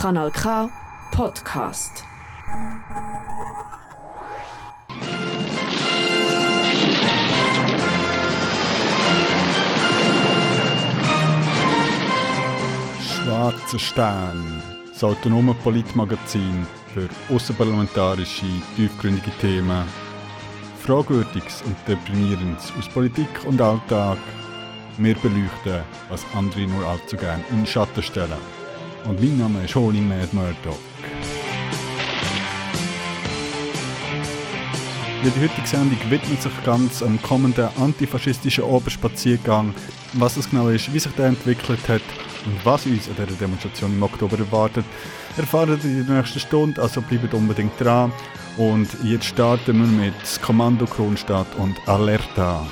Kanal K Podcast. Schwarzer Stern, das autonome Politmagazin für außerparlamentarische, tiefgründige Themen. Fragwürdiges und Deprimierendes aus Politik und Alltag. Wir beleuchten, was andere nur allzu gern in den Schatten stellen. Und mein Name ist Holy Mad Murdoch. Ja, die heutige Sendung widmet sich ganz am kommenden antifaschistischen Oberspaziergang. Was es genau ist, wie sich der entwickelt hat und was uns an dieser Demonstration im Oktober erwartet, erfahren ihr in der nächsten Stunde, also bleibt unbedingt dran. Und jetzt starten wir mit Kommando Kronstadt und Alerta.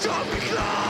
Don't be close!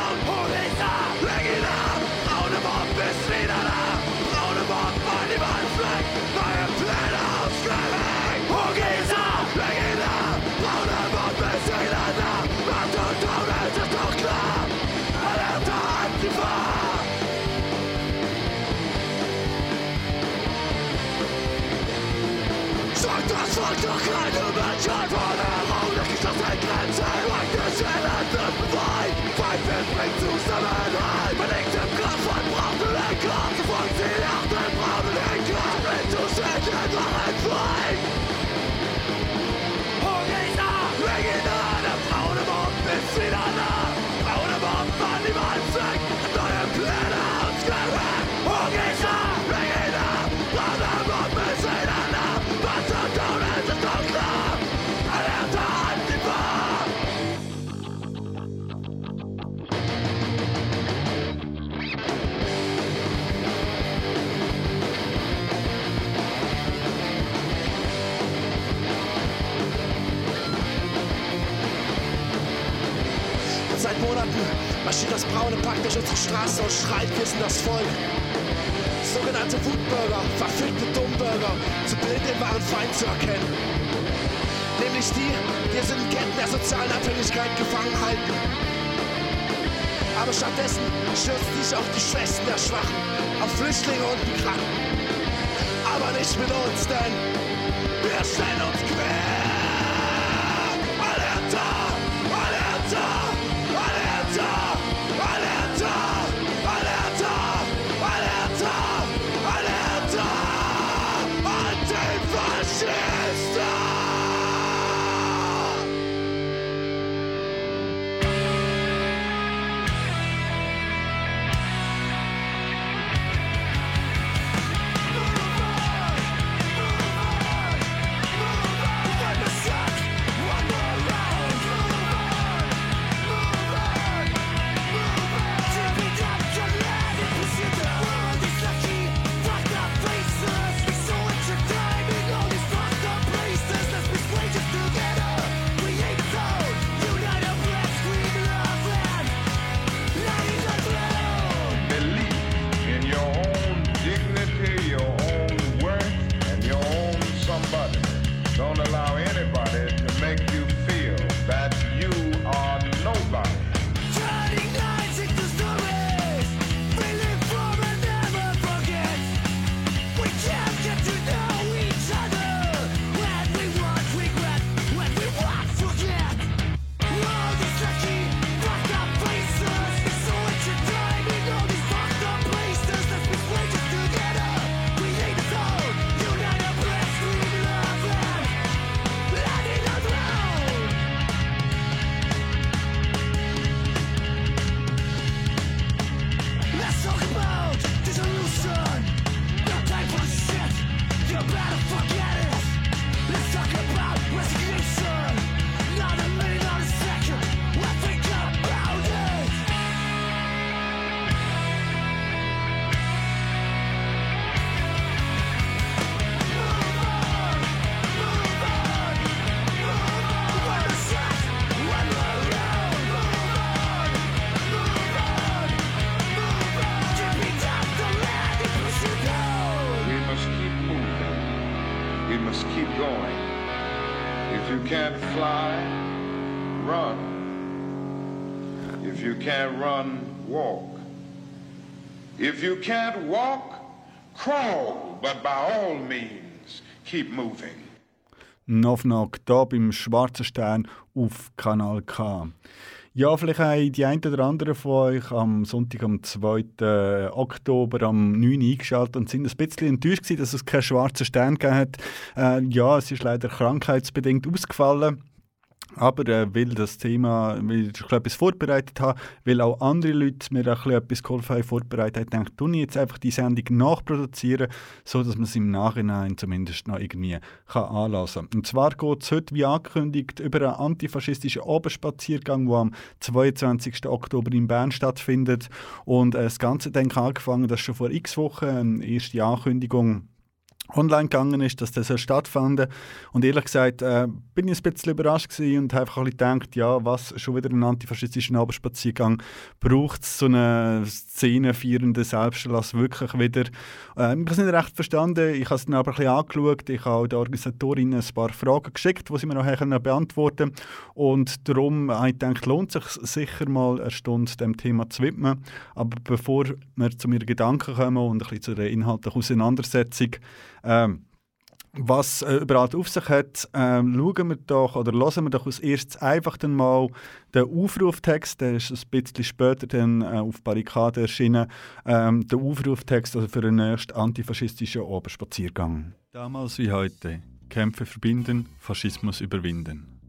Straße und schreit wissen das Volk. Sogenannte Wutbürger, verfickte Dummbürger, zu blind den wahren Feind zu erkennen. Nämlich die, die es in Ketten der sozialen Abhängigkeit gefangen halten. Aber stattdessen stürzen sich auf die Schwächsten der Schwachen, auf Flüchtlinge und Migranten. Aber nicht mit uns, denn wir stellen uns quer. must fly, run. If you can't run, walk. If you can't walk, crawl, but by all means, keep moving. Knock Knock, hier beim Schwarzen Stern auf Kanal K. Ja, vielleicht haben die einen oder anderen von euch am Sonntag, am 2. Oktober, am 9. eingeschaltet und sind ein bisschen enttäuscht gewesen, dass es keinen schwarzen Stern gegeben hat. Äh, ja, es ist leider krankheitsbedingt ausgefallen. Aber äh, weil das Thema, weil ich etwas vorbereitet habe, weil auch andere Leute mir auch etwas geholfen haben, vorbereitet haben, denke ich, ich jetzt einfach die Sendung nachproduzieren, sodass man es im Nachhinein zumindest noch irgendwie kann anlassen kann. Und zwar geht es heute, wie angekündigt, über einen antifaschistischen Oberspaziergang, der am 22. Oktober in Bern stattfindet. Und äh, das Ganze ich angefangen, das schon vor x Wochen, eine erste Ankündigung online gegangen ist, dass das stattfand. Und ehrlich gesagt äh, bin ich ein bisschen überrascht gewesen und habe einfach gedacht, ja, was, schon wieder einen antifaschistischen Abendspaziergang, braucht es so eine Szene feierende Selbstlass wirklich wieder? Äh, ich habe nicht recht verstanden, ich habe es dann aber ein bisschen angeschaut, ich habe der Organisatorin ein paar Fragen geschickt, die sie mir noch beantworten Und darum habe ich gedacht, lohnt es sich sicher mal eine Stunde dem Thema zu widmen. Aber bevor wir zu mir Gedanken kommen und ein bisschen zu der inhaltlichen Auseinandersetzung, ähm, was äh, überall auf sich hat, ähm, schauen wir doch oder hören wir doch als erstes einfach dann mal den Aufruftext, der ist ein bisschen später dann äh, auf Barrikade erschienen, ähm, der Aufruftext also für den nächsten antifaschistischen Oberspaziergang. Damals wie heute, Kämpfe verbinden, Faschismus überwinden.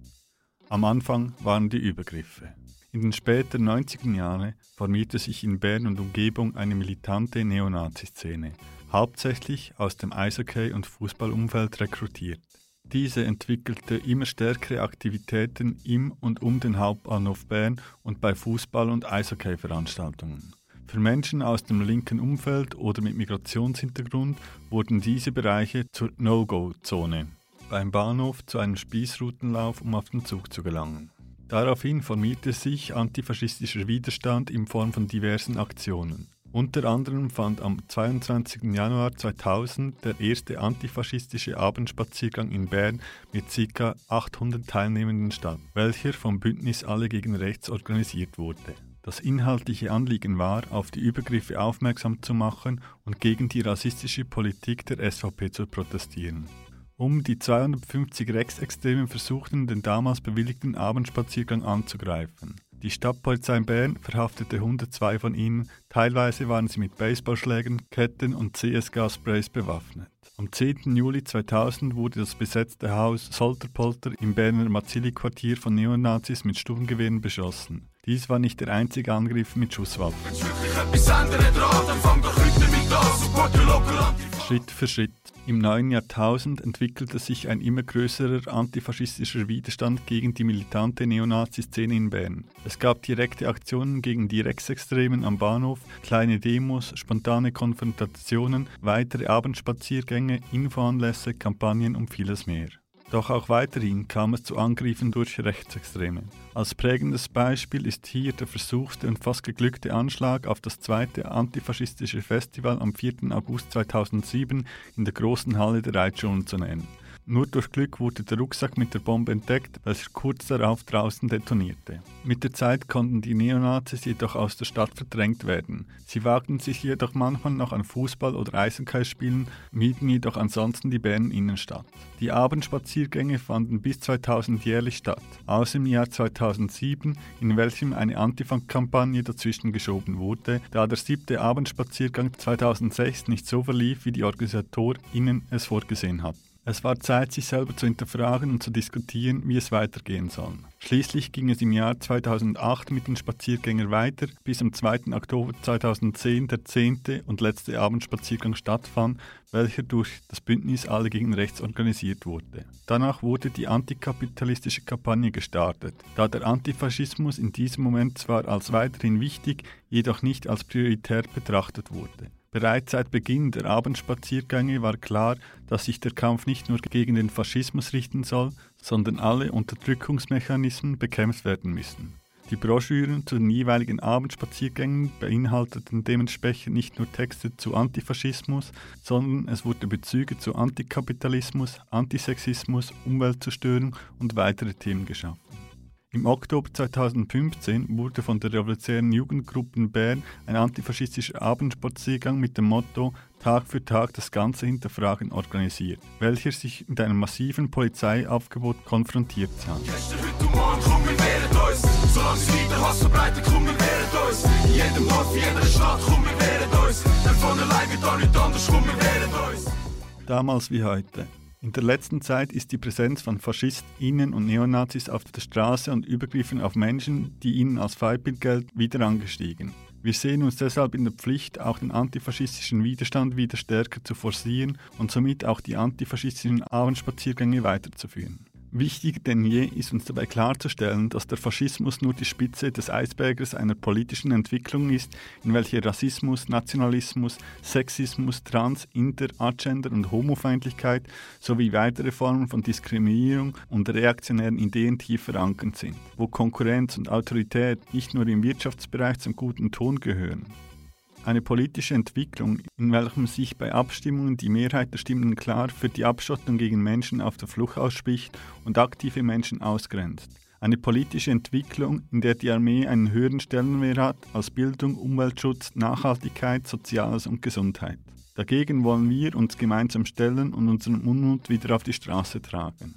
Am Anfang waren die Übergriffe. In den späten 90er Jahren formierte sich in Bern und Umgebung eine militante Neonazi-Szene, hauptsächlich aus dem Eishockey- und Fußballumfeld rekrutiert. Diese entwickelte immer stärkere Aktivitäten im und um den Hauptbahnhof Bern und bei Fußball- und Eishockey-Veranstaltungen. Für Menschen aus dem linken Umfeld oder mit Migrationshintergrund wurden diese Bereiche zur No-Go-Zone, beim Bahnhof zu einem Spießrutenlauf, um auf den Zug zu gelangen. Daraufhin formierte sich antifaschistischer Widerstand in Form von diversen Aktionen. Unter anderem fand am 22. Januar 2000 der erste antifaschistische Abendspaziergang in Bern mit ca. 800 Teilnehmenden statt, welcher vom Bündnis Alle gegen Rechts organisiert wurde. Das inhaltliche Anliegen war, auf die Übergriffe aufmerksam zu machen und gegen die rassistische Politik der SVP zu protestieren. Um die 250 Rechtsextremen versuchten den damals bewilligten Abendspaziergang anzugreifen. Die Stadtpolizei in Bern verhaftete 102 von ihnen, teilweise waren sie mit Baseballschlägen, Ketten und CS-Gassprays bewaffnet. Am 10. Juli 2000 wurde das besetzte Haus Solterpolter im Berner Mazzilli-Quartier von Neonazis mit Sturmgewehren beschossen. Dies war nicht der einzige Angriff mit Schusswaffen. Schritt für Schritt im neuen Jahrtausend entwickelte sich ein immer größerer antifaschistischer Widerstand gegen die militante Neonazi-Szene in Bern. Es gab direkte Aktionen gegen die Rechtsextremen am Bahnhof, kleine Demos, spontane Konfrontationen, weitere Abendspaziergänge, Infoanlässe, Kampagnen und vieles mehr. Doch auch weiterhin kam es zu Angriffen durch Rechtsextreme. Als prägendes Beispiel ist hier der versuchte und fast geglückte Anschlag auf das zweite antifaschistische Festival am 4. August 2007 in der großen Halle der Reitschulen zu nennen. Nur durch Glück wurde der Rucksack mit der Bombe entdeckt, welcher kurz darauf draußen detonierte. Mit der Zeit konnten die Neonazis jedoch aus der Stadt verdrängt werden. Sie wagten sich jedoch manchmal noch an Fußball- oder Eisenkeilspielen, mieden jedoch ansonsten die Bern Innenstadt. Die Abendspaziergänge fanden bis 2000 jährlich statt, außer im Jahr 2007, in welchem eine Antifang-Kampagne dazwischen geschoben wurde, da der siebte Abendspaziergang 2006 nicht so verlief, wie die OrganisatorInnen es vorgesehen hatten. Es war Zeit, sich selber zu hinterfragen und zu diskutieren, wie es weitergehen soll. Schließlich ging es im Jahr 2008 mit den Spaziergängern weiter, bis am 2. Oktober 2010 der zehnte und letzte Abendspaziergang stattfand, welcher durch das Bündnis Alle gegen Rechts organisiert wurde. Danach wurde die antikapitalistische Kampagne gestartet, da der Antifaschismus in diesem Moment zwar als weiterhin wichtig, jedoch nicht als prioritär betrachtet wurde. Bereits seit Beginn der Abendspaziergänge war klar, dass sich der Kampf nicht nur gegen den Faschismus richten soll, sondern alle Unterdrückungsmechanismen bekämpft werden müssen. Die Broschüren zu den jeweiligen Abendspaziergängen beinhalteten dementsprechend nicht nur Texte zu Antifaschismus, sondern es wurden Bezüge zu Antikapitalismus, Antisexismus, Umweltzerstörung und weitere Themen geschaffen. Im Oktober 2015 wurde von der Revolutionären Jugendgruppe Bern ein antifaschistischer Abendspaziergang mit dem Motto Tag für Tag das Ganze hinterfragen organisiert, welcher sich mit einem massiven Polizeiaufgebot konfrontiert sah. Gestern, heute und morgen, komm, wir wehren uns. Solange es weiter Hass verbreitet, komm, wir wehren uns. In jedem Dorf, in jeder Stadt, komm, wir wehren uns. Denn von allein wird auch nicht anders, komm, wir wehren uns. Damals wie heute. In der letzten Zeit ist die Präsenz von FaschistInnen und Neonazis auf der Straße und Übergriffen auf Menschen, die ihnen als Feindbild gelten, wieder angestiegen. Wir sehen uns deshalb in der Pflicht, auch den antifaschistischen Widerstand wieder stärker zu forcieren und somit auch die antifaschistischen Abendspaziergänge weiterzuführen. Wichtiger denn je ist uns dabei klarzustellen, dass der Faschismus nur die Spitze des Eisberges einer politischen Entwicklung ist, in welcher Rassismus, Nationalismus, Sexismus, Trans-, Inter-, Agender- und Homofeindlichkeit sowie weitere Formen von Diskriminierung und reaktionären Ideen tief verankert sind, wo Konkurrenz und Autorität nicht nur im Wirtschaftsbereich zum guten Ton gehören. Eine politische Entwicklung, in welchem sich bei Abstimmungen die Mehrheit der Stimmen klar für die Abschottung gegen Menschen auf der Flucht ausspricht und aktive Menschen ausgrenzt. Eine politische Entwicklung, in der die Armee einen höheren Stellenwert hat als Bildung, Umweltschutz, Nachhaltigkeit, Soziales und Gesundheit. Dagegen wollen wir uns gemeinsam stellen und unseren Unmut wieder auf die Straße tragen.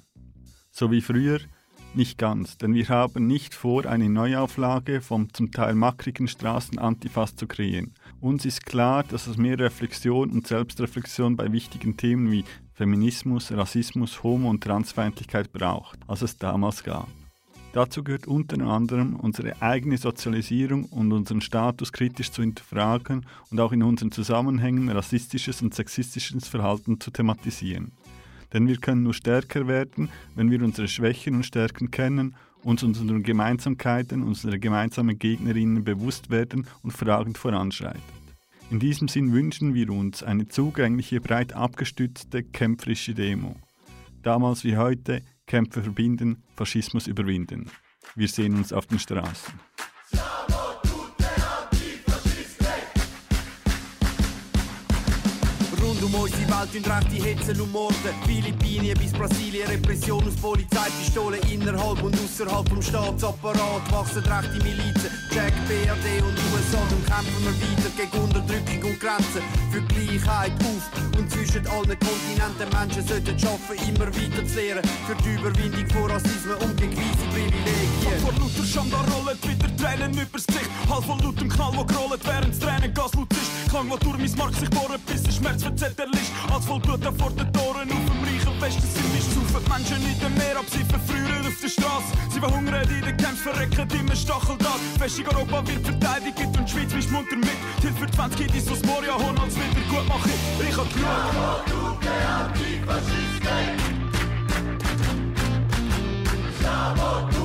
So wie früher nicht ganz, denn wir haben nicht vor, eine Neuauflage vom zum Teil mackrigen Straßen-Antifas zu kreieren. Uns ist klar, dass es mehr Reflexion und Selbstreflexion bei wichtigen Themen wie Feminismus, Rassismus, Homo- und Transfeindlichkeit braucht, als es damals gab. Dazu gehört unter anderem unsere eigene Sozialisierung und unseren Status kritisch zu hinterfragen und auch in unseren Zusammenhängen rassistisches und sexistisches Verhalten zu thematisieren. Denn wir können nur stärker werden, wenn wir unsere Schwächen und Stärken kennen uns unserer Gemeinsamkeiten, unserer gemeinsamen Gegnerinnen bewusst werden und fragend voranschreiten. In diesem Sinn wünschen wir uns eine zugängliche, breit abgestützte, kämpferische Demo. Damals wie heute Kämpfe verbinden, Faschismus überwinden. Wir sehen uns auf den Straßen. Um unsere Welt in rechte Hetze und Morden. Philippinen bis Brasilien, Repression aus Polizeipistolen innerhalb und außerhalb vom Staatsapparat. Wachsen rechte Milizen, Jack, BRD und USA. Dann kämpfen wir weiter gegen Unterdrückung und Grenzen. Für Gleichheit auf und zwischen allen Kontinenten. Menschen sollten schaffen, immer weiter zu lehren. Für die Überwindung von Rassismus und gegen weisse Privilegien. Vor lauter Scham, da wieder Tränen übers Gesicht. Halb von lautem Knall, wo gerollt, während das Tränengas laut ist. Klang, wo durch mein Mark sich bohrt, bis der Schmerz verzerrt erlischt. Als voll Blut vor den Toren auf dem reichen Westen sind nicht saufen Menschen nicht mehr ab, sie verfrieren auf der Straße. Sie verhungern in den Camps, verrecken immer Stacheldraht. Festung Europa wird verteidigt und die Schweiz mischt munter mit. Die Hilfe für 20 Kiddies aus Moria, holen als wieder gut machen. Ich hab genug. Schulter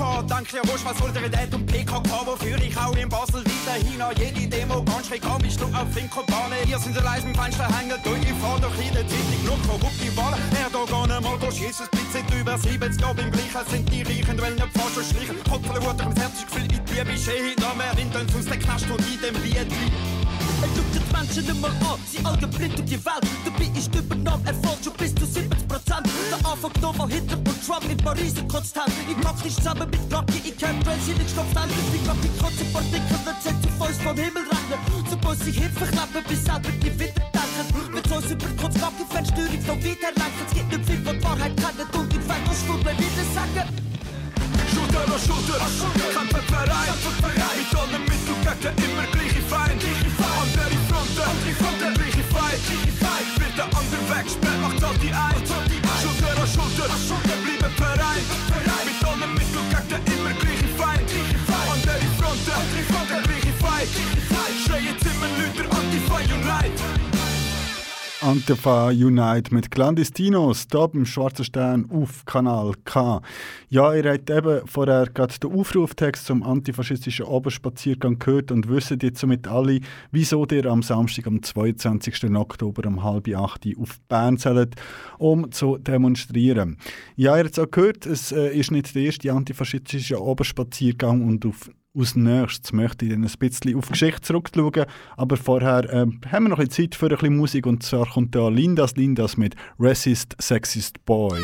denke ich an Wosch, was Solidarität und PKK, wofür ich auch in Basel weiterhin an jede Demo ganz schräg an mich schlug auf Finkobahnen. Ihr sind so leise im Fenster hängen, durch ich fahr doch in der Zeitung nur korrupte Wahlen. Erdogan einmal durch Jesus Blitz über 70 Jahre im Gleichen sind die Reichen, wollen nicht fast schon schleichen. Voller Wut, im Herz Gefühl, ich dir wie schön, noch mehr Wind und aus der Knast und in dem Lied. Schaut die Menschen nicht mehr an, sie alle blind um die Welt. Dabei ist übernommen Erfolg schon bis zu 70 Prozent. Der Anfang da war Hitler und Trump in Paris und konstant. Ich mach dich zusammen mit Glocke, ich kenn Trails, sie nicht stopft alles. Wie Glocke, kotze, Partikel, wird zählt zu Fäust vom Himmel rechnen. So muss ich Hilfe klappen, bis selber die wieder denken. Mit uns über kurz Glocke, Fernsteuerung so weiter lenken. Es gibt nicht viel, was die Wahrheit kennen und in Feld aus Schwur bleibt wieder sagen. Schulter an Schulter, kämpfen Verein. Mit allen Mitteln gegen den immer gleiche Feind. Fronten, Fronten, liggen vijf, Mit der ander weg, spelt nog tot die eind. Schulter aan Schulter, wir blieben bereit. Mit allen Mitteln kackt er immer gleich Feind. Andere Fronten, Fronten, liggen vijf. Schreien Zimmer, Lüter, Antifa, Unite mit Clandestinos, hier beim Schwarzen Stern auf Kanal K. Ja, ihr habt eben vorher gerade den Aufruftext zum antifaschistischen Oberspaziergang gehört und wisst jetzt somit alle, wieso ihr am Samstag, am 22. Oktober um halb acht auf Bern zählt, um zu demonstrieren. Ja, ihr habt es auch gehört, es äh, ist nicht der erste antifaschistische Oberspaziergang und auf als nächstes möchte ich dann ein bisschen auf Geschichte zurückschauen, aber vorher äh, haben wir noch ein Zeit für ein bisschen Musik. Und zwar kommt da Lindas Lindas mit Racist Sexist Boy.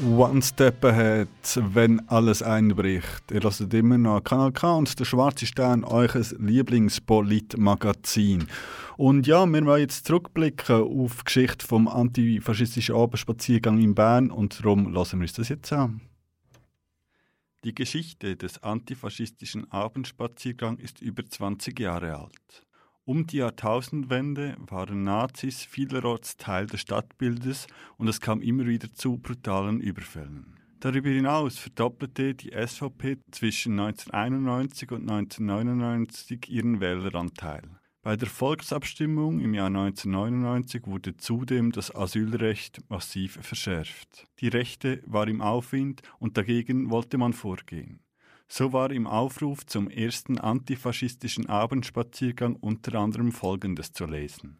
One Step Ahead, wenn alles einbricht. Ihr hört immer noch Kanal K und der Schwarze Stern, euch Lieblingspolit-Magazin. Und ja, wir wollen jetzt zurückblicken auf die Geschichte vom antifaschistischen Abendspaziergang in Bern und darum lassen wir uns das jetzt an. Die Geschichte des antifaschistischen Abendspaziergangs ist über 20 Jahre alt. Um die Jahrtausendwende waren Nazis vielerorts Teil des Stadtbildes und es kam immer wieder zu brutalen Überfällen. Darüber hinaus verdoppelte die SVP zwischen 1991 und 1999 ihren Wähleranteil. Bei der Volksabstimmung im Jahr 1999 wurde zudem das Asylrecht massiv verschärft. Die Rechte war im Aufwind und dagegen wollte man vorgehen. So war im Aufruf zum ersten antifaschistischen Abendspaziergang unter anderem Folgendes zu lesen.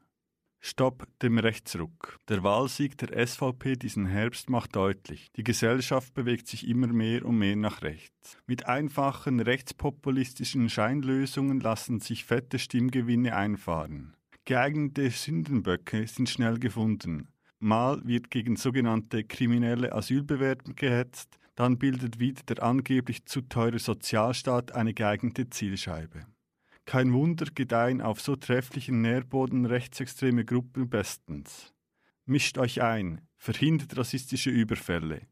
Stopp dem Rechtsruck. Der Wahlsieg der SVP diesen Herbst macht deutlich, die Gesellschaft bewegt sich immer mehr und mehr nach rechts. Mit einfachen rechtspopulistischen Scheinlösungen lassen sich fette Stimmgewinne einfahren. Geeignete Sündenböcke sind schnell gefunden. Mal wird gegen sogenannte kriminelle Asylbewerber gehetzt, dann bildet wieder der angeblich zu teure Sozialstaat eine geeignete Zielscheibe. Kein Wunder gedeihen auf so trefflichen Nährboden rechtsextreme Gruppen bestens. Mischt euch ein, verhindert rassistische Überfälle,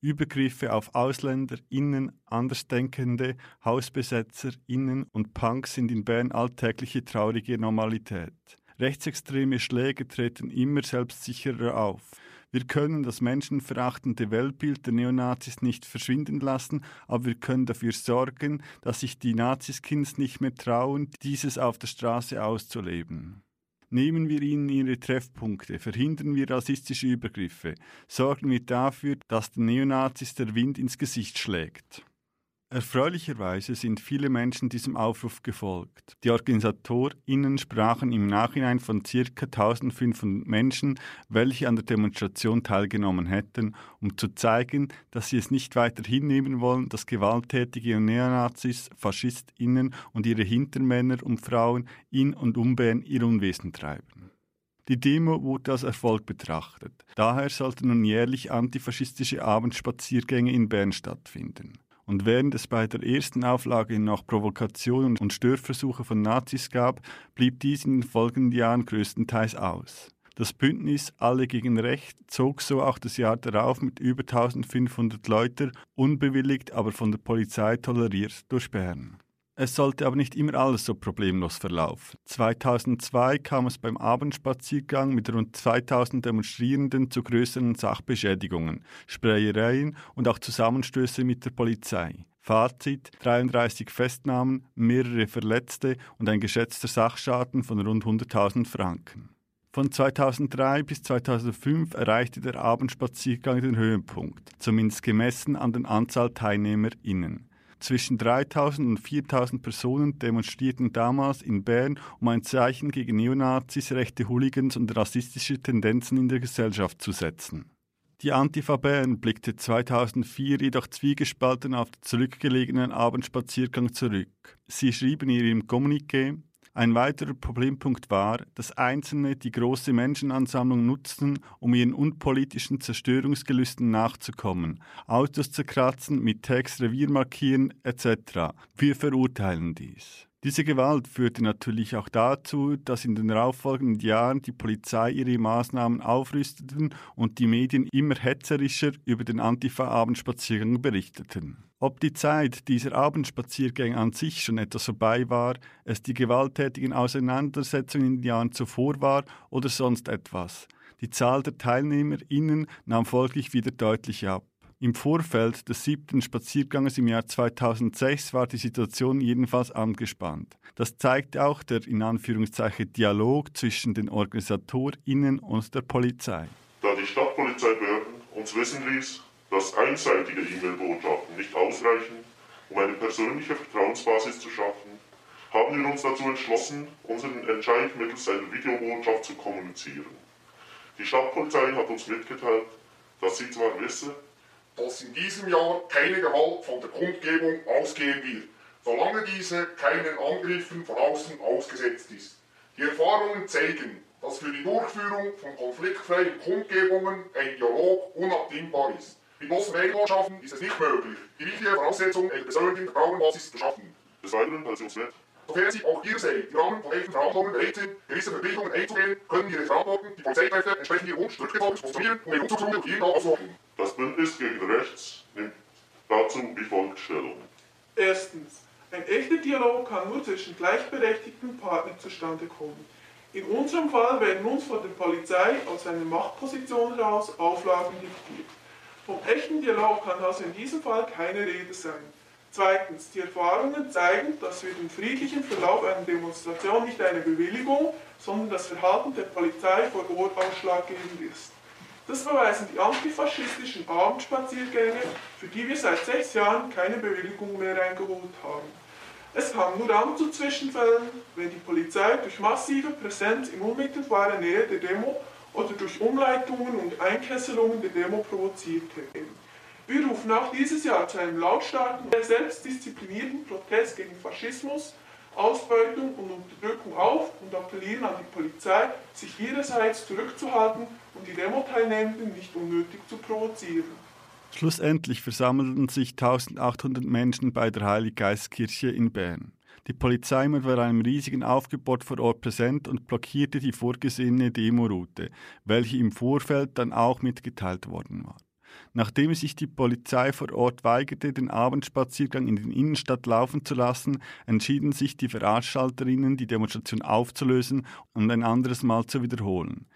Übergriffe auf Ausländer, Innen, Andersdenkende, Hausbesetzer, Innen und Punks sind in Bern alltägliche traurige Normalität. Rechtsextreme Schläge treten immer selbstsicherer auf. Wir können das menschenverachtende Weltbild der Neonazis nicht verschwinden lassen, aber wir können dafür sorgen, dass sich die Naziskins nicht mehr trauen, dieses auf der Straße auszuleben. Nehmen wir ihnen ihre Treffpunkte, verhindern wir rassistische Übergriffe, sorgen wir dafür, dass den Neonazis der Wind ins Gesicht schlägt. Erfreulicherweise sind viele Menschen diesem Aufruf gefolgt. Die OrganisatorInnen sprachen im Nachhinein von ca. 1500 Menschen, welche an der Demonstration teilgenommen hätten, um zu zeigen, dass sie es nicht weiter hinnehmen wollen, dass gewalttätige Neonazis, FaschistInnen und ihre Hintermänner und Frauen in und um Bern ihr Unwesen treiben. Die Demo wurde als Erfolg betrachtet. Daher sollten nun jährlich antifaschistische Abendspaziergänge in Bern stattfinden. Und während es bei der ersten Auflage noch Provokationen und Störversuche von Nazis gab, blieb dies in den folgenden Jahren größtenteils aus. Das Bündnis Alle gegen Recht zog so auch das Jahr darauf mit über 1500 Leuten, unbewilligt, aber von der Polizei toleriert, durch Bern. Es sollte aber nicht immer alles so problemlos verlaufen. 2002 kam es beim Abendspaziergang mit rund 2000 Demonstrierenden zu größeren Sachbeschädigungen, Sprayereien und auch Zusammenstöße mit der Polizei. Fazit: 33 Festnahmen, mehrere Verletzte und ein geschätzter Sachschaden von rund 100.000 Franken. Von 2003 bis 2005 erreichte der Abendspaziergang den Höhepunkt, zumindest gemessen an der Anzahl TeilnehmerInnen. Zwischen 3000 und 4000 Personen demonstrierten damals in Bern, um ein Zeichen gegen Neonazis, rechte Hooligans und rassistische Tendenzen in der Gesellschaft zu setzen. Die Antifa Bern blickte 2004 jedoch zwiegespalten auf den zurückgelegenen Abendspaziergang zurück. Sie schrieben in ihrem Kommuniqué, ein weiterer Problempunkt war, dass Einzelne die große Menschenansammlung nutzten, um ihren unpolitischen Zerstörungsgelüsten nachzukommen, Autos zu kratzen, mit Text Revier markieren etc. Wir verurteilen dies. Diese Gewalt führte natürlich auch dazu, dass in den darauffolgenden Jahren die Polizei ihre Maßnahmen aufrüsteten und die Medien immer hetzerischer über den Antifa-Abendspaziergang berichteten. Ob die Zeit dieser Abendspaziergänge an sich schon etwas vorbei war, es die gewalttätigen Auseinandersetzungen in den Jahren zuvor war oder sonst etwas. Die Zahl der TeilnehmerInnen nahm folglich wieder deutlich ab. Im Vorfeld des siebten Spazierganges im Jahr 2006 war die Situation jedenfalls angespannt. Das zeigte auch der in Anführungszeichen Dialog zwischen den OrganisatorInnen und der Polizei. Da die Stadtpolizeibehörden uns wissen ließ, dass einseitige E-Mail-Botschaften nicht ausreichen, um eine persönliche Vertrauensbasis zu schaffen, haben wir uns dazu entschlossen, unseren Entscheid mittels einer Videobotschaft zu kommunizieren. Die Stadtpolizei hat uns mitgeteilt, dass sie zwar wisse, dass in diesem Jahr keine Gewalt von der Kundgebung ausgehen wird, solange diese keinen Angriffen von außen ausgesetzt ist. Die Erfahrungen zeigen, dass für die Durchführung von konfliktfreien Kundgebungen ein Dialog unabdingbar ist. In großen Medienlandschaften ist es nicht möglich, die wichtige Voraussetzung einer persönlichen Vertrauensbasis zu schaffen. Des Weiteren, als uns nett Sofern Sie auch ihrerseits im Rahmen von echten Verhandlungen bereit sind, gewisse Verpflichtungen einzugehen, können Ihre Verantwortung die Polizeikräfte entsprechend Ihrem Wunsch zurückgezogen zu konstruieren, um den Umzugsruhe durch jeden auszuhalten. Das Bündnis gegen Rechts nimmt dazu wie folgt Stellung. Erstens. Ein echter Dialog kann nur zwischen gleichberechtigten Partnern zustande kommen. In unserem Fall werden uns von der Polizei aus einer Machtposition heraus Auflagen diktiert. Vom echten Dialog kann also in diesem Fall keine Rede sein. Zweitens, die Erfahrungen zeigen, dass für den friedlichen Verlauf einer Demonstration nicht eine Bewilligung, sondern das Verhalten der Polizei vor Ort ausschlaggebend ist. Das beweisen die antifaschistischen Abendspaziergänge, für die wir seit sechs Jahren keine Bewilligung mehr eingeholt haben. Es kam nur dann zu Zwischenfällen, wenn die Polizei durch massive Präsenz in unmittelbarer Nähe der Demo oder durch Umleitungen und Einkesselungen der Demo provozierte. Wir rufen auch dieses Jahr zu einem lautstarken, selbstdisziplinierten Protest gegen Faschismus, Ausbeutung und Unterdrückung auf und appellieren an die Polizei, sich ihrerseits zurückzuhalten und die Demo-Teilnehmenden nicht unnötig zu provozieren. Schlussendlich versammelten sich 1800 Menschen bei der Heiliggeistkirche in Bern. Die Polizei war bei einem riesigen Aufgebot vor Ort präsent und blockierte die vorgesehene Demoroute, welche im Vorfeld dann auch mitgeteilt worden war. Nachdem sich die Polizei vor Ort weigerte, den Abendspaziergang in die Innenstadt laufen zu lassen, entschieden sich die Veranstalterinnen, die Demonstration aufzulösen und ein anderes Mal zu wiederholen.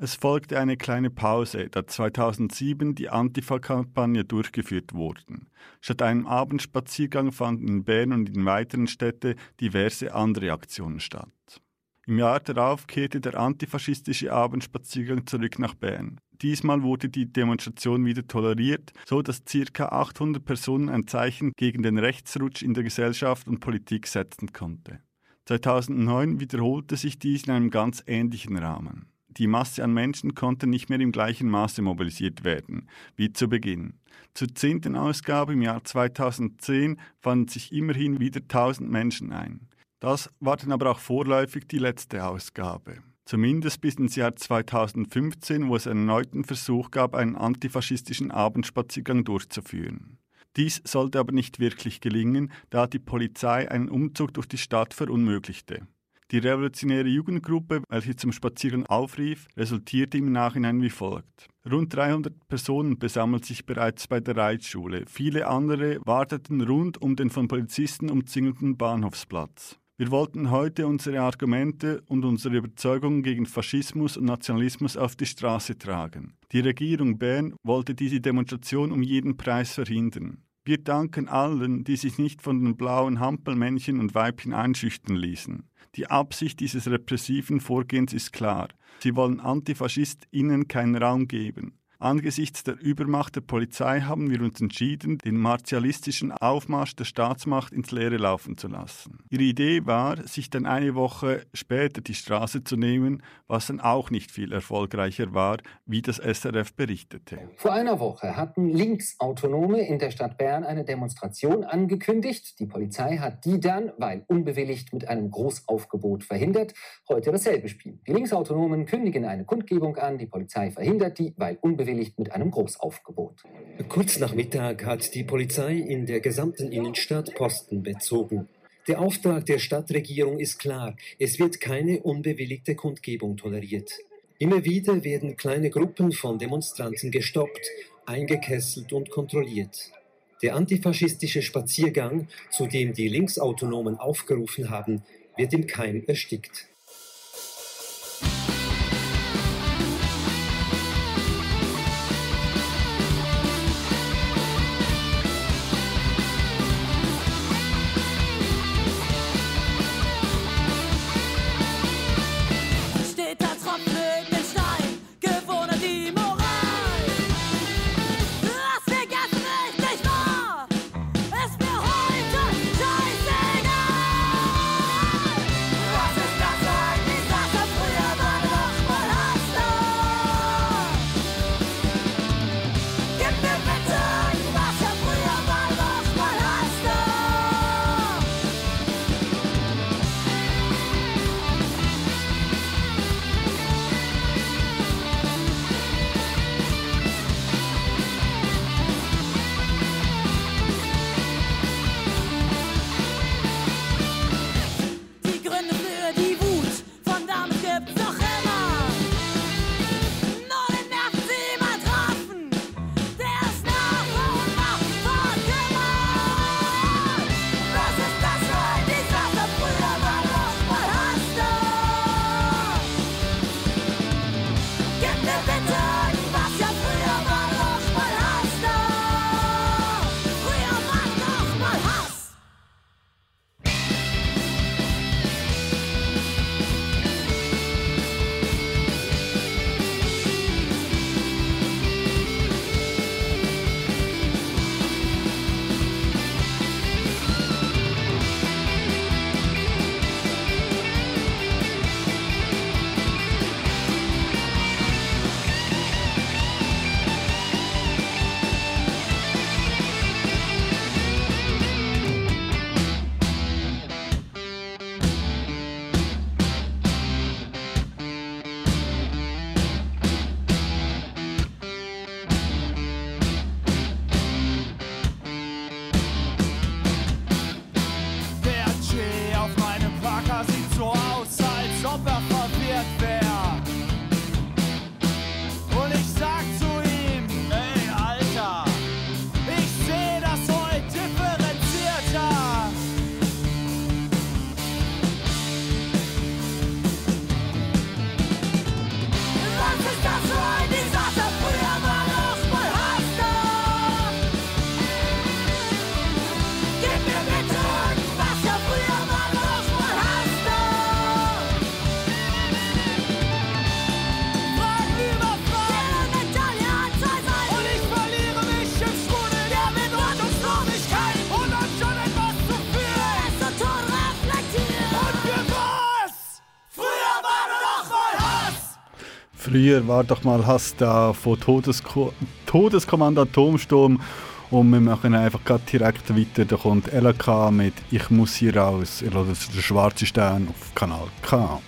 Es folgte eine kleine Pause, da 2007 die Antifa-Kampagne durchgeführt wurde. Statt einem Abendspaziergang fanden in Bern und in weiteren Städten diverse andere Aktionen statt. Im Jahr darauf kehrte der antifaschistische Abendspaziergang zurück nach Bern. Diesmal wurde die Demonstration wieder toleriert, so dass ca. 800 Personen ein Zeichen gegen den Rechtsrutsch in der Gesellschaft und Politik setzen konnte. 2009 wiederholte sich dies in einem ganz ähnlichen Rahmen. Die Masse an Menschen konnte nicht mehr im gleichen Maße mobilisiert werden wie zu Beginn. Zur zehnten Ausgabe im Jahr 2010 fanden sich immerhin wieder 1000 Menschen ein. Das war dann aber auch vorläufig die letzte Ausgabe. Zumindest bis ins Jahr 2015, wo es einen erneuten Versuch gab, einen antifaschistischen Abendspaziergang durchzuführen. Dies sollte aber nicht wirklich gelingen, da die Polizei einen Umzug durch die Stadt verunmöglichte. Die revolutionäre Jugendgruppe, welche zum Spaziergang aufrief, resultierte im Nachhinein wie folgt. Rund 300 Personen besammelten sich bereits bei der Reitschule. Viele andere warteten rund um den von Polizisten umzingelten Bahnhofsplatz. Wir wollten heute unsere Argumente und unsere Überzeugungen gegen Faschismus und Nationalismus auf die Straße tragen. Die Regierung Bern wollte diese Demonstration um jeden Preis verhindern. Wir danken allen, die sich nicht von den blauen Hampelmännchen und Weibchen einschüchtern ließen. Die Absicht dieses repressiven Vorgehens ist klar. Sie wollen AntifaschistInnen keinen Raum geben. Angesichts der Übermacht der Polizei haben wir uns entschieden, den martialistischen Aufmarsch der Staatsmacht ins Leere laufen zu lassen. Ihre Idee war, sich dann eine Woche später die Straße zu nehmen, was dann auch nicht viel erfolgreicher war, wie das SRF berichtete. Vor einer Woche hatten Linksautonome in der Stadt Bern eine Demonstration angekündigt. Die Polizei hat die dann, weil unbewilligt, mit einem Großaufgebot verhindert. Heute dasselbe Spiel. Die Linksautonomen kündigen eine Kundgebung an, die Polizei verhindert die, weil unbewilligt bewilligt mit einem Großaufgebot. Kurz nach Mittag hat die Polizei in der gesamten Innenstadt Posten bezogen. Der Auftrag der Stadtregierung ist klar. Es wird keine unbewilligte Kundgebung toleriert. Immer wieder werden kleine Gruppen von Demonstranten gestoppt, eingekesselt und kontrolliert. Der antifaschistische Spaziergang, zu dem die Linksautonomen aufgerufen haben, wird im Keim erstickt. Früher war doch mal Hasta von Todesko Todeskommando Atomsturm und wir machen einfach gerade direkt weiter. Da kommt LK mit Ich muss hier raus. Ihr hört den schwarzen Stern auf Kanal K.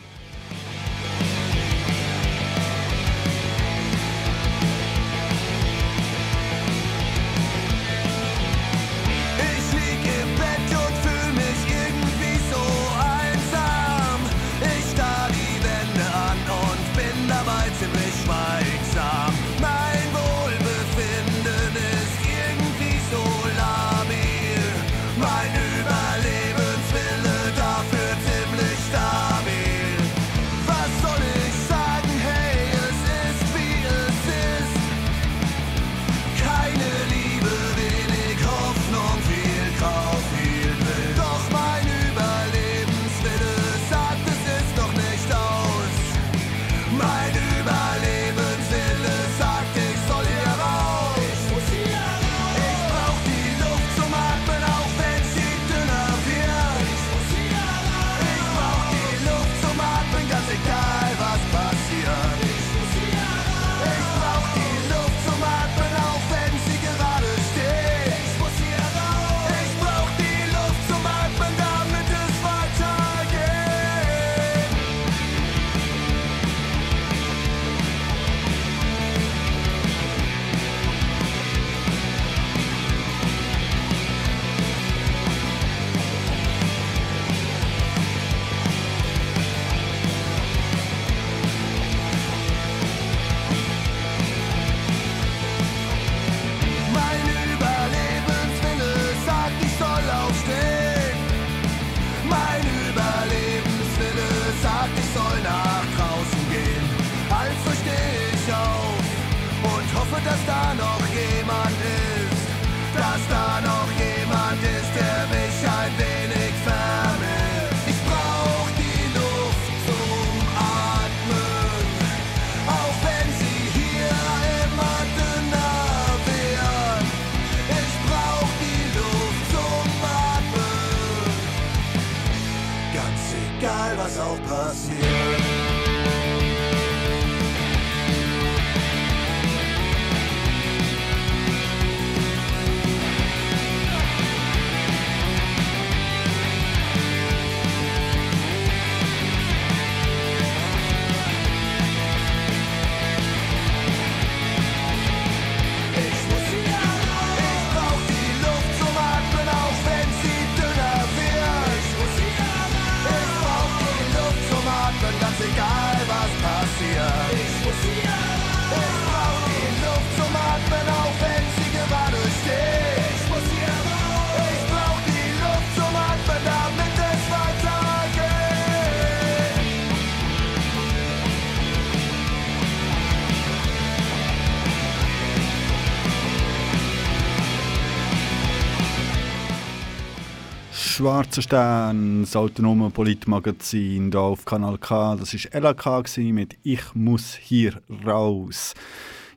Schwarzer Stern, das autonome Politmagazin hier auf Kanal K. Das war LAK mit Ich muss hier raus.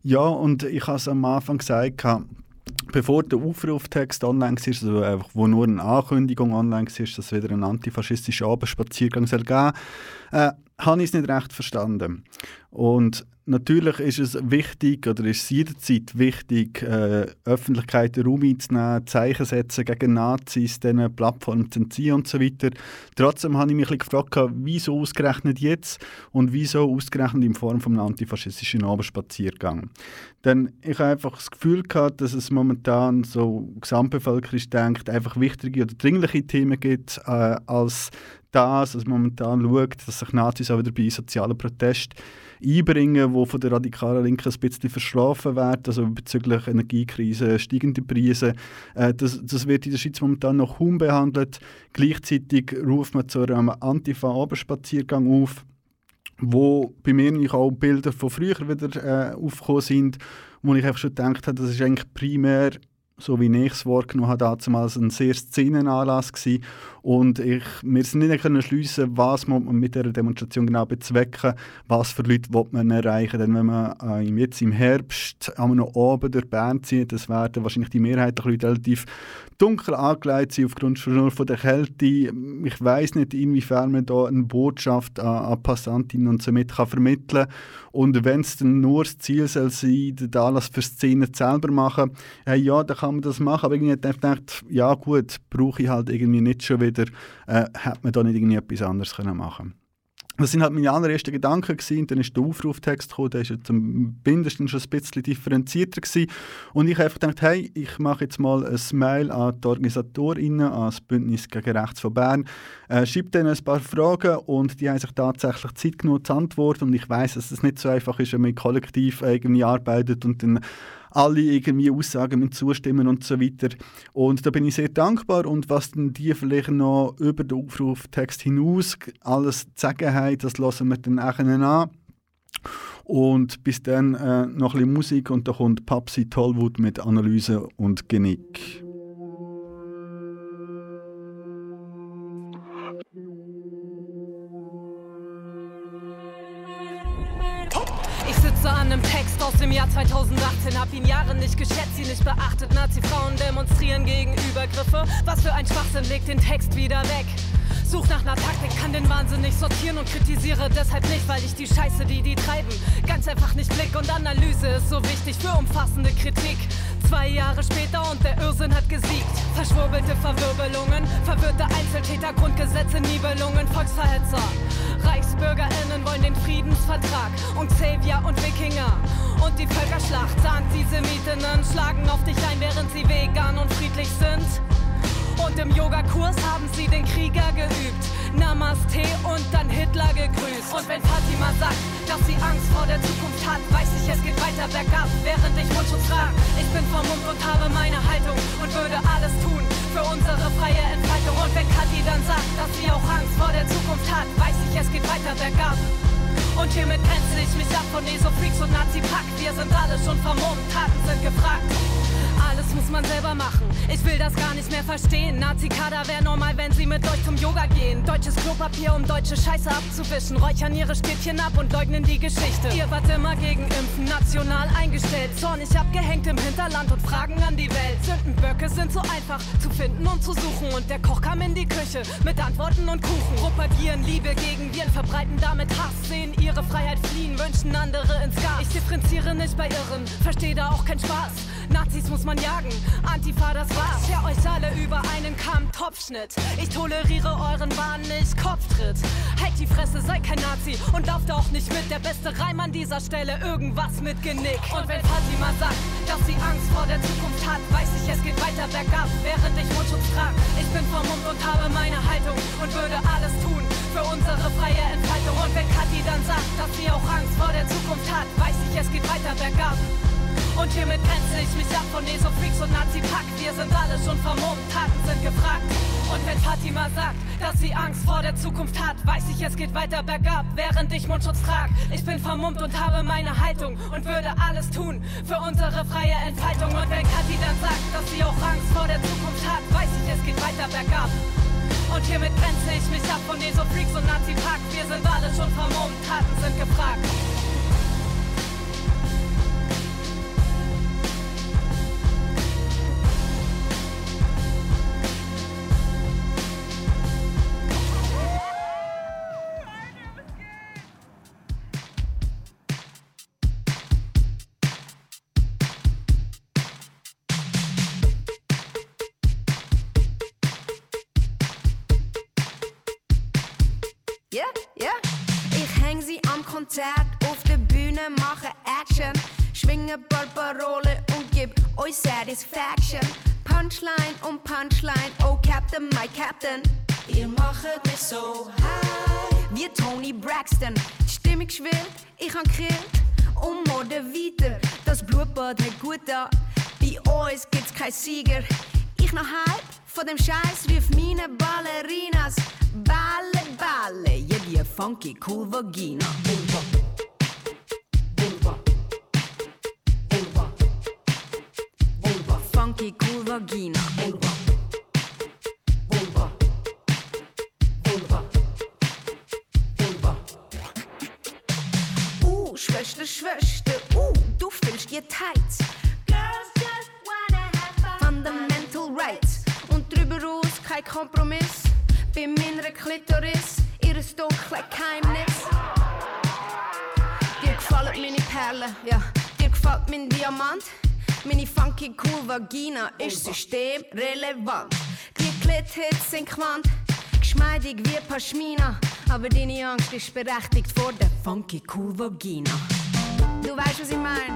Ja, und ich habe es am Anfang gesagt, bevor der Aufruftext online ist, also einfach, wo nur eine Ankündigung online ist, dass es wieder einen antifaschistischen Abendspaziergang soll geben äh, habe ich es nicht recht verstanden. Und natürlich ist es wichtig oder ist es jederzeit wichtig, äh, Öffentlichkeit Raum einzunehmen, Zeichen setzen gegen Nazis, diesen Plattformen zu entziehen und so weiter. Trotzdem habe ich mich gefragt, wieso ausgerechnet jetzt und wieso ausgerechnet in Form von einem antifaschistischen Abendspaziergang. Denn ich habe einfach das Gefühl gehabt, dass es momentan so gesamtbevölkerlich denkt, einfach wichtige oder dringliche Themen gibt, äh, als das, man momentan schaut, dass sich Nazis auch wieder bei sozialen Protesten einbringen, die von der radikalen Linken ein bisschen verschlafen werden, also bezüglich Energiekrise, steigende Preise. Äh, das, das wird in der Schweiz momentan noch kaum behandelt. Gleichzeitig ruft man zu einem Antifa-Abendspaziergang auf, wo bei mir auch Bilder von früher wieder äh, aufgekommen sind, wo ich einfach schon gedacht habe, das ist eigentlich primär so wie ich es wahrgenommen habe, damals ein sehr Szenenanlass gewesen. Und ich, wir sind nicht können schliessen, was man mit dieser Demonstration genau bezwecken, was für Leute man erreichen Denn wenn man äh, jetzt im Herbst noch oben durch Bern zieht, das werden wahrscheinlich die mehrheitlichen Leute relativ dunkel angelegt sind aufgrund von der Kälte. Ich weiß nicht, inwiefern man da eine Botschaft an, an Passantinnen und so mit kann vermitteln Und wenn es dann nur das Ziel soll sein, den Anlass für Szenen selber machen, hey, ja, dann kann man das machen. Aber irgendwie ich gedacht, ja gut, brauche ich halt irgendwie nicht schon wieder, äh, hätte man da nicht irgendwie etwas anderes können machen das sind halt meine allerersten Gedanken gewesen. Dann ist der Aufruftext gekommen, der ist jetzt mindestens schon ein bisschen differenzierter gewesen. Und ich habe einfach gedacht, hey, ich mache jetzt mal ein Mail an die Organisatorinnen, an das Bündnis gegen Rechts von Bern, äh, schreibe denen ein paar Fragen und die haben sich tatsächlich Zeit genommen zu antworten. Und ich weiß, dass es nicht so einfach ist, wenn man kollektiv irgendwie arbeitet und dann alle irgendwie Aussagen mit zustimmen und so weiter. Und da bin ich sehr dankbar und was dann die vielleicht noch über den Aufruftext hinaus alles zu sagen haben, das lassen wir dann nachher an. Und bis dann äh, noch ein bisschen Musik und da kommt Papsi Tollwood mit Analyse und Genick. Aus dem Jahr 2018, hab ihn Jahre nicht geschätzt, sie nicht beachtet. Nazi-Frauen demonstrieren gegen Übergriffe. Was für ein Schwachsinn, legt den Text wieder weg. Such nach einer Taktik, kann den Wahnsinn nicht sortieren und kritisiere deshalb nicht, weil ich die Scheiße, die die treiben, ganz einfach nicht blick. Und Analyse ist so wichtig für umfassende Kritik. Zwei Jahre später und der Irrsinn hat gesiegt. Verschwurbelte Verwirbelungen, verwirrte Einzeltäter, Grundgesetze, Nibelungen, Volksverhetzer. ReichsbürgerInnen wollen den Friedensvertrag und Xavier und Wikinger. Und die Völkerschlacht, Antisemitinnen schlagen auf dich ein, während sie vegan und friedlich sind. Und im Yogakurs haben sie den Krieger geübt. Namaste und dann Hitler gegrüßt. Und wenn Fatima sagt, dass sie Angst vor der Zukunft hat, weiß ich, es geht weiter bergab, während ich Mundschutz trage. Ich bin vermummt und habe meine Haltung und würde alles tun für unsere freie Entfaltung. Und wenn Kathi dann sagt, dass sie auch Angst vor der Zukunft hat, weiß ich, es geht weiter bergab. Und hiermit grenze ich mich ab von Esofreaks und Nazi-Pack. Wir sind alle schon vermummt, Taten sind gefragt. Alles muss man selber machen. Ich will das gar nicht mehr verstehen. Nazi-Kader wäre normal, wenn sie mit euch zum Yoga gehen. Deutsches Klopapier, um deutsche Scheiße abzuwischen. Räuchern ihre Stäbchen ab und leugnen die Geschichte. Ihr wart immer gegen Impfen, national eingestellt. Zornig abgehängt im Hinterland und Fragen an die Welt. Sündenböcke sind so einfach zu finden und zu suchen. Und der Koch kam in die Küche mit Antworten und Kuchen. Propagieren Liebe gegen Viren, verbreiten damit Hass. Sehen ihre Freiheit fliehen, wünschen andere ins Gas. Ich differenziere nicht bei Irren, verstehe da auch keinen Spaß. Nazis muss man jagen, Antifa, das war's. Ja, euch alle über einen Kamm, Topfschnitt. Ich toleriere euren Wahn nicht, Kopftritt. Halt die Fresse, sei kein Nazi und lauft auch nicht mit. Der beste Reim an dieser Stelle, irgendwas mit Genick. Und wenn Fatima sagt, dass sie Angst vor der Zukunft hat, weiß ich, es geht weiter bergab, während ich Mundschutz trage. Ich bin vermummt und habe meine Haltung und würde alles tun für unsere freie Entfaltung. Und wenn Kathi dann sagt, dass sie auch Angst vor der Zukunft hat, weiß ich, es geht weiter bergab. Und hiermit grenze ich mich ab von Esofreaks und Nazi-Pack. Wir sind alle schon vermummt, Taten sind gefragt. Und wenn Fatima sagt, dass sie Angst vor der Zukunft hat, weiß ich, es geht weiter bergab, während ich Mundschutz trag. Ich bin vermummt und habe meine Haltung und würde alles tun für unsere freie Entfaltung. Und wenn Kathi dann sagt, dass sie auch Angst vor der Zukunft hat, weiß ich, es geht weiter bergab. Und hiermit grenze ich mich ab von Esofreaks und Nazi-Pack. Wir sind alle schon vermummt, Taten sind gefragt. Satisfaction. Punchline um Punchline, oh Captain, my Captain. Ihr macht mich so high. Wie Tony Braxton, stimmig schwillt, ich han grillt. Und Morde weiter, das Blutbad hat gut da. Bei uns gibt's kein Sieger. Ich noch halb von dem Scheiß rief meine Ballerinas. Balle, Balle, ja die funky cool Vagina. Funky cool Vagina. Vulva. Vulva. Vulva. Vulva. Uh, Schwester, Schwester, uh, du fühlst dir tight. Girls just wanna have fun. Fundamental rights kein Kompromiss. Bei meiner Klitoris, ihres dunklen Geheimnis. Dir gefallen meine Perlen, ja. Dir gefällt mein Diamant. Meine funky cool Vagina ist systemrelevant. Klithits sind Quant, geschmeidig wie Pashmina. Aber deine Angst ist berechtigt vor der funky cool Vagina. Du weißt, was ich meine?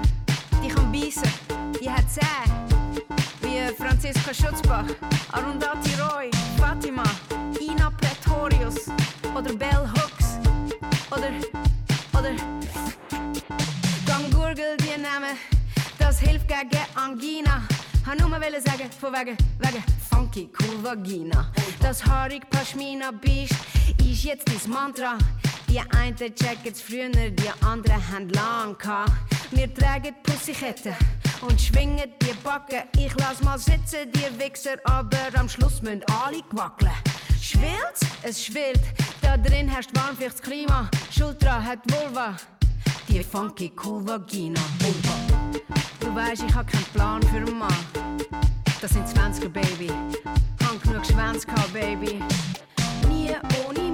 Die kann beißen, die hat Zähne. Wie Franziska Schutzbach, Arundhati Roy, Fatima, Ina Pretorius oder Bell Hooks oder, oder Gang Gurgel die Namen, das hilft gegen Angina. Han nur mal sagen, von wegen, wegen funky cool Vagina. Das haarig Pashmina Biest ist jetzt dein Mantra. Die einen checken's früher, die anderen haben lang gehabt. Wir tragen Pussyketten und schwingen die Backen. Ich lass mal sitzen, die Wichser, aber am Schluss müssen alle wackeln. Schwillt? Es schwillt. Da drin herrscht warmfeuchtes Klima. Schultra hat Vulva. Die funky cool Vagina. Vulva. Weißt, ich hab keinen Plan für einen Mann. Das sind 20er, Baby. Hab genug Schwänze gehabt, Baby. Nie ohne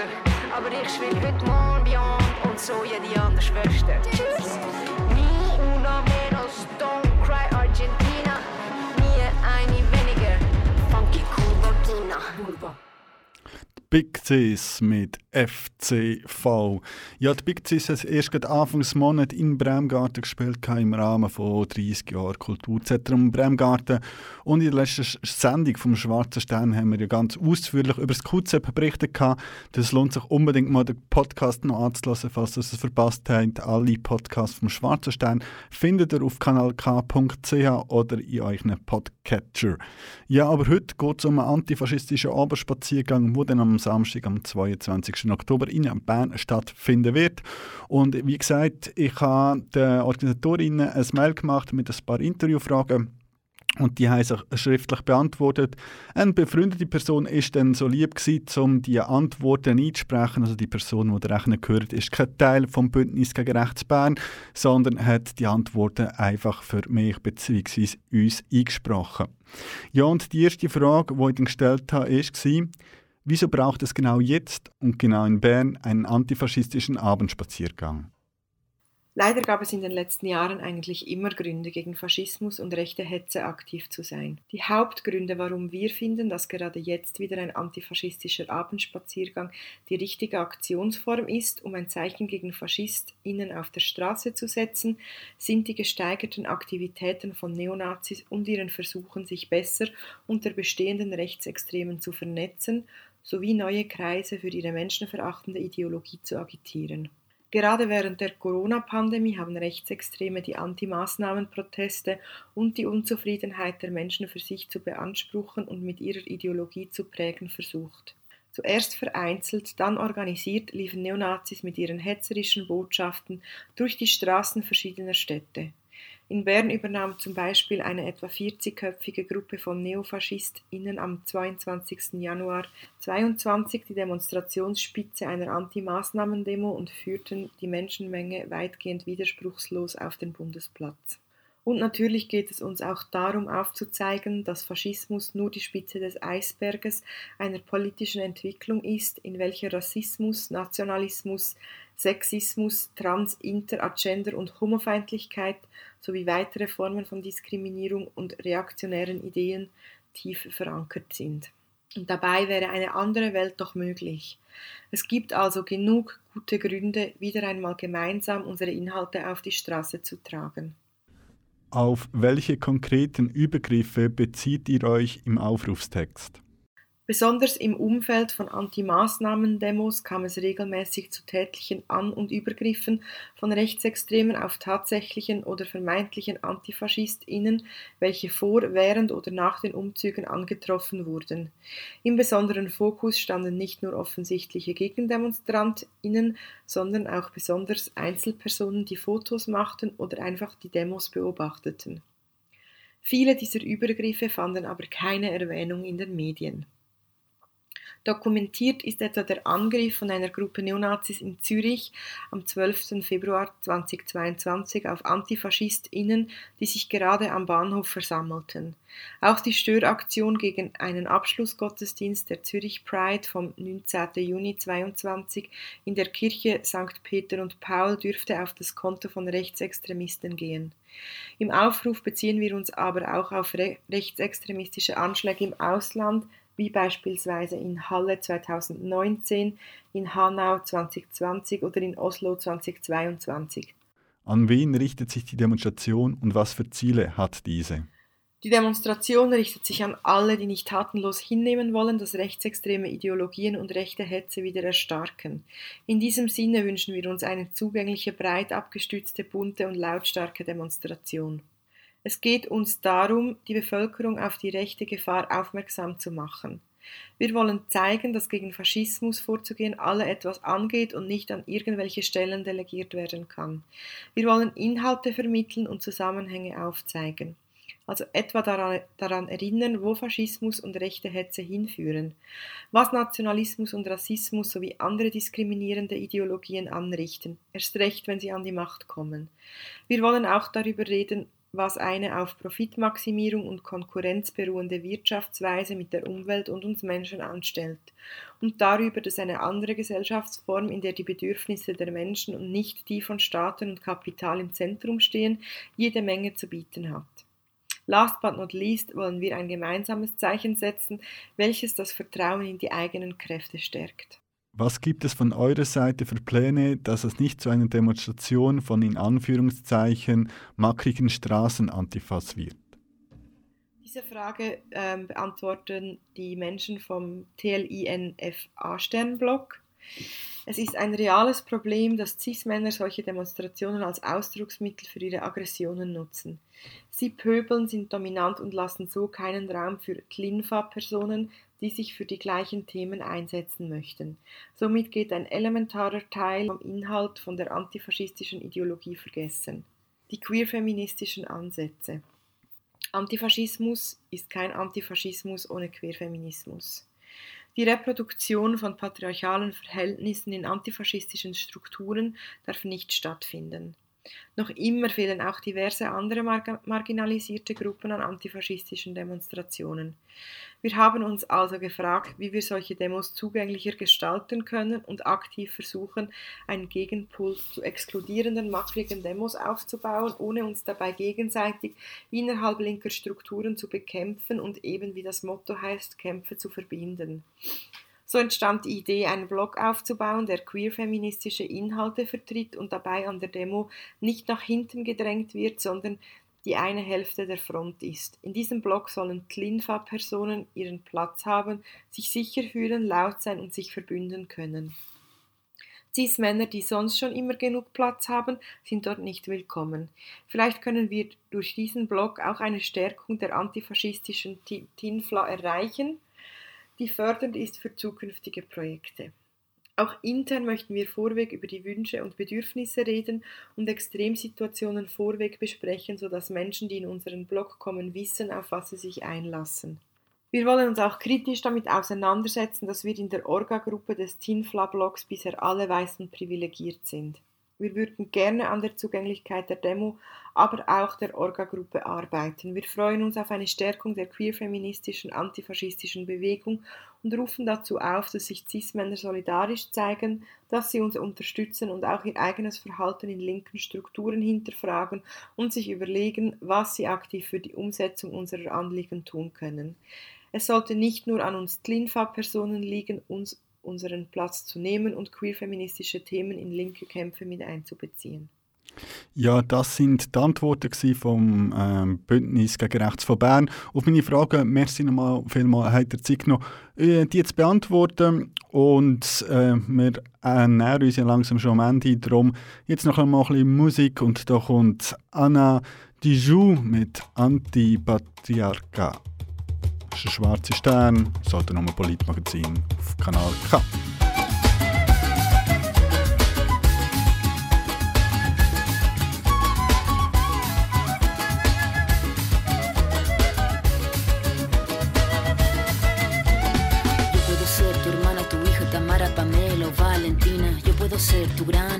von gestern. Aber ich schwing heute morgen Beyond und so jede andere Schwester. Tschüss. Nie una menos, don't Big Cis mit FCV. Ja, die Big Cis hat erst gerade Anfangsmonat in Bremgarten gespielt im Rahmen von 30 Jahren Kulturzentrum Bremgarten. Und in der letzten Sendung vom Schwarzen Stern haben wir ja ganz ausführlich über das QZEP berichtet. Das lohnt sich unbedingt mal den Podcast noch anzulassen, falls ihr es verpasst habt. Alle Podcasts vom Schwarzen Stern findet ihr auf kanalk.ch oder in euren Podcatcher. Ja, aber heute geht es um einen antifaschistischen Abendspaziergang, der dann am Samstag, am 22. Oktober in Bern stattfinden wird. Und wie gesagt, ich habe den Organisatorinnen ein Mail gemacht mit ein paar Interviewfragen. Und die haben sich schriftlich beantwortet. Eine befreundete Person ist dann so lieb gewesen, um die Antworten einzusprechen. Also die Person, die der Rechner gehört, ist kein Teil vom Bündnis gegen Rechts Bern, sondern hat die Antworten einfach für mich bzw. uns eingesprochen. Ja, und die erste Frage, die ich dann gestellt habe, war, wieso braucht es genau jetzt und genau in Bern einen antifaschistischen Abendspaziergang? Leider gab es in den letzten Jahren eigentlich immer Gründe, gegen Faschismus und rechte Hetze aktiv zu sein. Die Hauptgründe, warum wir finden, dass gerade jetzt wieder ein antifaschistischer Abendspaziergang die richtige Aktionsform ist, um ein Zeichen gegen FaschistInnen auf der Straße zu setzen, sind die gesteigerten Aktivitäten von Neonazis und ihren Versuchen, sich besser unter bestehenden Rechtsextremen zu vernetzen, sowie neue Kreise für ihre menschenverachtende Ideologie zu agitieren. Gerade während der Corona-Pandemie haben Rechtsextreme die Anti-Maßnahmen-Proteste und die Unzufriedenheit der Menschen für sich zu beanspruchen und mit ihrer Ideologie zu prägen versucht. Zuerst vereinzelt, dann organisiert liefen Neonazis mit ihren hetzerischen Botschaften durch die Straßen verschiedener Städte. In Bern übernahm zum Beispiel eine etwa 40-köpfige Gruppe von NeofaschistInnen am 22. Januar 22 die Demonstrationsspitze einer Anti-Maßnahmen-Demo und führten die Menschenmenge weitgehend widerspruchslos auf den Bundesplatz. Und natürlich geht es uns auch darum aufzuzeigen, dass Faschismus nur die Spitze des Eisberges einer politischen Entwicklung ist, in welcher Rassismus, Nationalismus, Sexismus, Trans-, Inter-, Agender- und Homofeindlichkeit sowie weitere Formen von Diskriminierung und reaktionären Ideen tief verankert sind. Und dabei wäre eine andere Welt doch möglich. Es gibt also genug gute Gründe, wieder einmal gemeinsam unsere Inhalte auf die Straße zu tragen. Auf welche konkreten Übergriffe bezieht ihr euch im Aufrufstext? Besonders im Umfeld von Anti-Maßnahmen-Demos kam es regelmäßig zu tätlichen An- und Übergriffen von Rechtsextremen auf tatsächlichen oder vermeintlichen AntifaschistInnen, welche vor, während oder nach den Umzügen angetroffen wurden. Im besonderen Fokus standen nicht nur offensichtliche GegendemonstrantInnen, sondern auch besonders Einzelpersonen, die Fotos machten oder einfach die Demos beobachteten. Viele dieser Übergriffe fanden aber keine Erwähnung in den Medien. Dokumentiert ist etwa der Angriff von einer Gruppe Neonazis in Zürich am 12. Februar 2022 auf AntifaschistInnen, die sich gerade am Bahnhof versammelten. Auch die Störaktion gegen einen Abschlussgottesdienst der Zürich Pride vom 19. Juni 2022 in der Kirche St. Peter und Paul dürfte auf das Konto von Rechtsextremisten gehen. Im Aufruf beziehen wir uns aber auch auf re rechtsextremistische Anschläge im Ausland, wie beispielsweise in Halle 2019, in Hanau 2020 oder in Oslo 2022. An wen richtet sich die Demonstration und was für Ziele hat diese? Die Demonstration richtet sich an alle, die nicht tatenlos hinnehmen wollen, dass rechtsextreme Ideologien und rechte Hetze wieder erstarken. In diesem Sinne wünschen wir uns eine zugängliche, breit abgestützte, bunte und lautstarke Demonstration. Es geht uns darum, die Bevölkerung auf die rechte Gefahr aufmerksam zu machen. Wir wollen zeigen, dass gegen Faschismus vorzugehen alle etwas angeht und nicht an irgendwelche Stellen delegiert werden kann. Wir wollen Inhalte vermitteln und Zusammenhänge aufzeigen. Also etwa daran, daran, erinnern, wo Faschismus und rechte Hetze hinführen, was Nationalismus und Rassismus sowie andere diskriminierende Ideologien anrichten, erst recht, wenn sie an die Macht kommen. Wir wollen auch darüber reden, was eine auf Profitmaximierung und Konkurrenz beruhende Wirtschaftsweise mit der Umwelt und uns Menschen anstellt, und darüber, dass eine andere Gesellschaftsform, in der die Bedürfnisse der Menschen und nicht die von Staaten und Kapital im Zentrum stehen, jede Menge zu bieten hat. Last but not least wollen wir ein gemeinsames Zeichen setzen, welches das Vertrauen in die eigenen Kräfte stärkt. Was gibt es von eurer Seite für Pläne, dass es nicht zu einer Demonstration von in Anführungszeichen mackrigen Straßenantifas wird? Diese Frage ähm, beantworten die Menschen vom TLINFA-Sternblock. Es ist ein reales Problem, dass CIS-Männer solche Demonstrationen als Ausdrucksmittel für ihre Aggressionen nutzen. Sie pöbeln, sind dominant und lassen so keinen Raum für Klinfa-Personen, die sich für die gleichen Themen einsetzen möchten. Somit geht ein elementarer Teil vom Inhalt von der antifaschistischen Ideologie vergessen. Die queerfeministischen Ansätze. Antifaschismus ist kein Antifaschismus ohne Queerfeminismus. Die Reproduktion von patriarchalen Verhältnissen in antifaschistischen Strukturen darf nicht stattfinden. Noch immer fehlen auch diverse andere marginalisierte Gruppen an antifaschistischen Demonstrationen. Wir haben uns also gefragt, wie wir solche Demos zugänglicher gestalten können und aktiv versuchen, einen Gegenpol zu exkludierenden, mackrigen Demos aufzubauen, ohne uns dabei gegenseitig innerhalb linker Strukturen zu bekämpfen und eben wie das Motto heißt, Kämpfe zu verbinden. So entstand die Idee, einen Blog aufzubauen, der queer-feministische Inhalte vertritt und dabei an der Demo nicht nach hinten gedrängt wird, sondern die eine Hälfte der Front ist. In diesem Blog sollen Tlinfa-Personen ihren Platz haben, sich sicher fühlen, laut sein und sich verbünden können. Cis-Männer, die sonst schon immer genug Platz haben, sind dort nicht willkommen. Vielleicht können wir durch diesen Blog auch eine Stärkung der antifaschistischen Tinfla erreichen die fördernd ist für zukünftige Projekte. Auch intern möchten wir vorweg über die Wünsche und Bedürfnisse reden und Extremsituationen vorweg besprechen, sodass Menschen, die in unseren Blog kommen, wissen, auf was sie sich einlassen. Wir wollen uns auch kritisch damit auseinandersetzen, dass wir in der Orga-Gruppe des Tinfla-Blogs bisher alle Weißen privilegiert sind. Wir würden gerne an der Zugänglichkeit der Demo, aber auch der Orga-Gruppe arbeiten. Wir freuen uns auf eine Stärkung der queer-feministischen, antifaschistischen Bewegung und rufen dazu auf, dass sich Cis-Männer solidarisch zeigen, dass sie uns unterstützen und auch ihr eigenes Verhalten in linken Strukturen hinterfragen und sich überlegen, was sie aktiv für die Umsetzung unserer Anliegen tun können. Es sollte nicht nur an uns Tlinfa-Personen liegen, uns unseren Platz zu nehmen und queer-feministische Themen in linke Kämpfe mit einzubeziehen. Ja, das sind die Antworten vom ähm, Bündnis gegen Rechts von Bern. Auf meine Frage, merci nochmal vielmal, hat ihr Zeit genommen, äh, die zu beantworten. Und äh, wir äh, nähern uns ja langsam schon am Ende. Darum jetzt noch einmal ein bisschen Musik und da kommt Anna Dijou mit Antipatriarcha. Ist ein schwarzer Stern, das autonome Politmagazin auf Kanal K. ser tu gran amiga,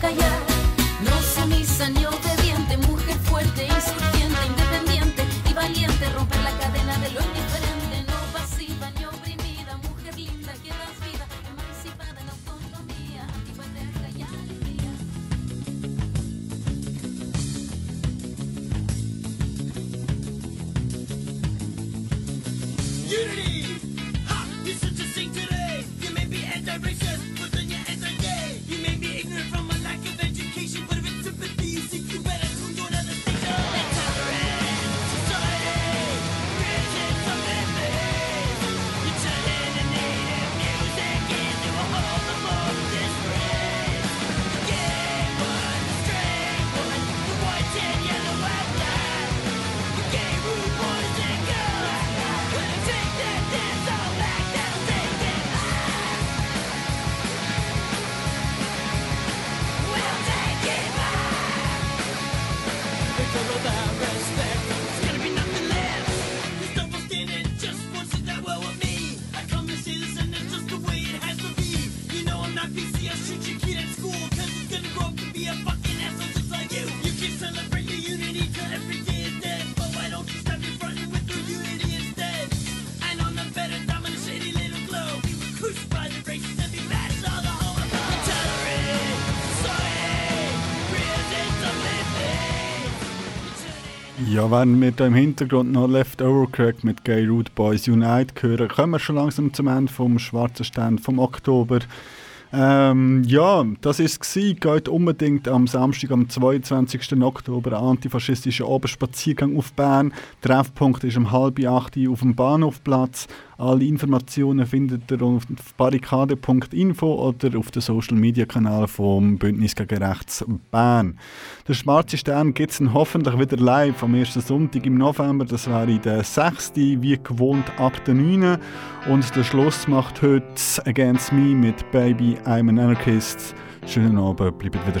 Callar. No sumisa ni obediente, Ja, wenn wir da im Hintergrund noch Leftover Crack mit Gay Root Boys Unite hören, kommen wir schon langsam zum Ende vom Schwarzen Stern vom Oktober. Ähm, ja, das ist es. Geht unbedingt am Samstag, am 22. Oktober, einen antifaschistischen Oberspaziergang auf Bern. Treffpunkt ist um halb acht auf dem Bahnhofplatz. Alle Informationen findet ihr auf barrikade.info oder auf den Social Media Kanal vom Bündnis gegen Rechts Bern. Der Schwarze Stern gibt es hoffentlich wieder live am ersten Sonntag im November. Das wäre der 6. wie gewohnt ab der 9. Und der Schluss macht heute Against Me mit Baby I'm an Anarchist. Schönen Abend, bleibt wieder